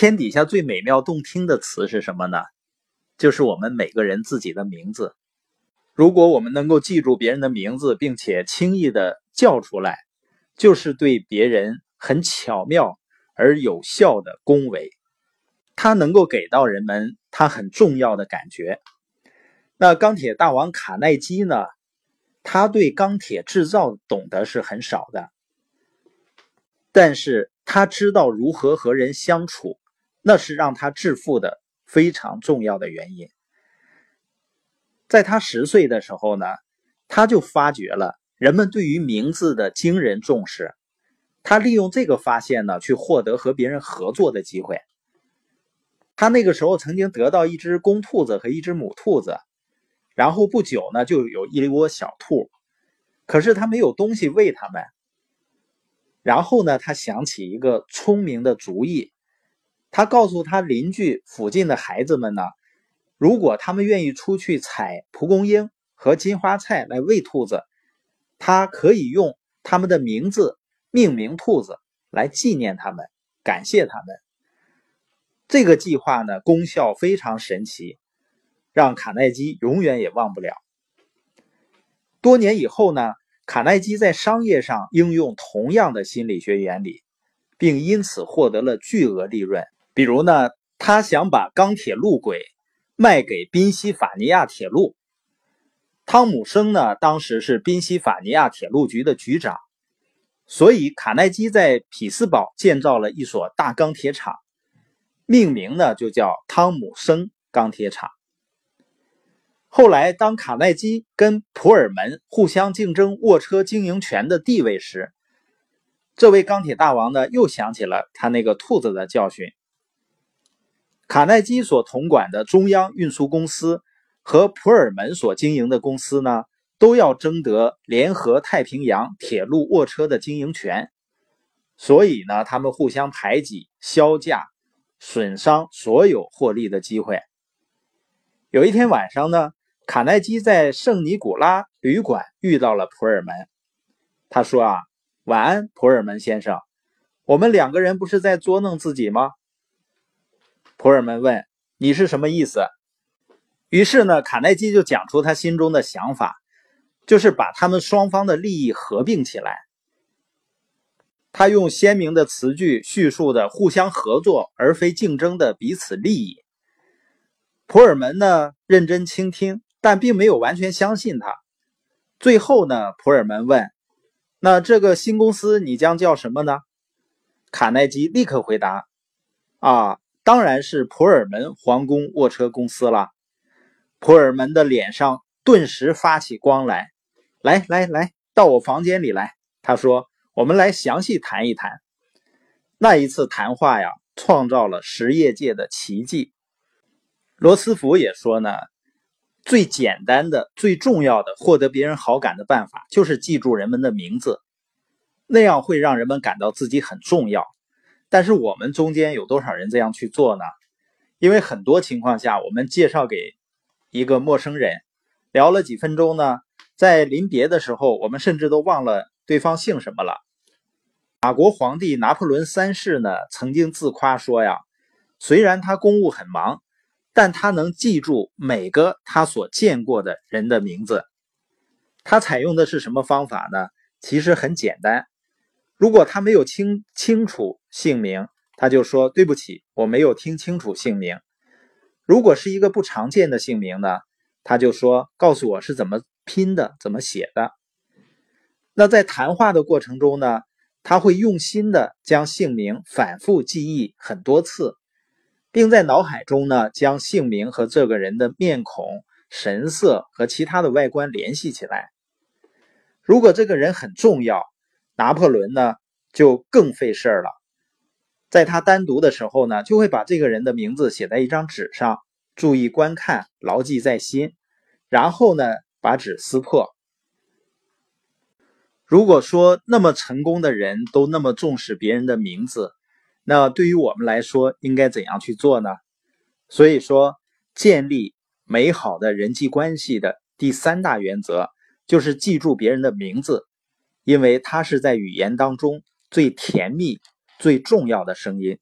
天底下最美妙动听的词是什么呢？就是我们每个人自己的名字。如果我们能够记住别人的名字，并且轻易的叫出来，就是对别人很巧妙而有效的恭维。它能够给到人们他很重要的感觉。那钢铁大王卡耐基呢？他对钢铁制造懂得是很少的，但是他知道如何和人相处，那是让他致富的非常重要的原因。在他十岁的时候呢，他就发觉了人们对于名字的惊人重视，他利用这个发现呢，去获得和别人合作的机会。他那个时候曾经得到一只公兔子和一只母兔子。然后不久呢，就有一窝小兔，可是他没有东西喂它们。然后呢，他想起一个聪明的主意，他告诉他邻居附近的孩子们呢，如果他们愿意出去采蒲公英和金花菜来喂兔子，他可以用他们的名字命名兔子来纪念他们，感谢他们。这个计划呢，功效非常神奇。让卡耐基永远也忘不了。多年以后呢，卡耐基在商业上应用同样的心理学原理，并因此获得了巨额利润。比如呢，他想把钢铁路轨卖给宾夕法尼亚铁路。汤姆生呢，当时是宾夕法尼亚铁路局的局长，所以卡耐基在匹兹堡建造了一所大钢铁厂，命名呢就叫汤姆生钢铁厂。后来，当卡耐基跟普尔门互相竞争卧车经营权的地位时，这位钢铁大王呢又想起了他那个兔子的教训。卡耐基所统管的中央运输公司和普尔门所经营的公司呢，都要争得联合太平洋铁路卧车的经营权，所以呢，他们互相排挤、销价，损伤所有获利的机会。有一天晚上呢。卡耐基在圣尼古拉旅馆遇到了普尔门。他说：“啊，晚安，普尔门先生。我们两个人不是在捉弄自己吗？”普尔门问：“你是什么意思？”于是呢，卡耐基就讲出他心中的想法，就是把他们双方的利益合并起来。他用鲜明的词句叙述的互相合作而非竞争的彼此利益。普尔门呢，认真倾听。但并没有完全相信他。最后呢，普尔门问：“那这个新公司你将叫什么呢？”卡耐基立刻回答：“啊，当然是普尔门皇宫卧车公司了。”普尔门的脸上顿时发起光来。来来来，到我房间里来。他说：“我们来详细谈一谈。”那一次谈话呀，创造了实业界的奇迹。罗斯福也说呢。最简单的、最重要的获得别人好感的办法，就是记住人们的名字，那样会让人们感到自己很重要。但是我们中间有多少人这样去做呢？因为很多情况下，我们介绍给一个陌生人，聊了几分钟呢，在临别的时候，我们甚至都忘了对方姓什么了。法国皇帝拿破仑三世呢，曾经自夸说呀，虽然他公务很忙。但他能记住每个他所见过的人的名字。他采用的是什么方法呢？其实很简单。如果他没有清清楚姓名，他就说对不起，我没有听清楚姓名。如果是一个不常见的姓名呢，他就说告诉我是怎么拼的，怎么写的。那在谈话的过程中呢，他会用心的将姓名反复记忆很多次。并在脑海中呢，将姓名和这个人的面孔、神色和其他的外观联系起来。如果这个人很重要，拿破仑呢就更费事儿了。在他单独的时候呢，就会把这个人的名字写在一张纸上，注意观看，牢记在心，然后呢把纸撕破。如果说那么成功的人都那么重视别人的名字，那对于我们来说，应该怎样去做呢？所以说，建立美好的人际关系的第三大原则就是记住别人的名字，因为它是在语言当中最甜蜜、最重要的声音。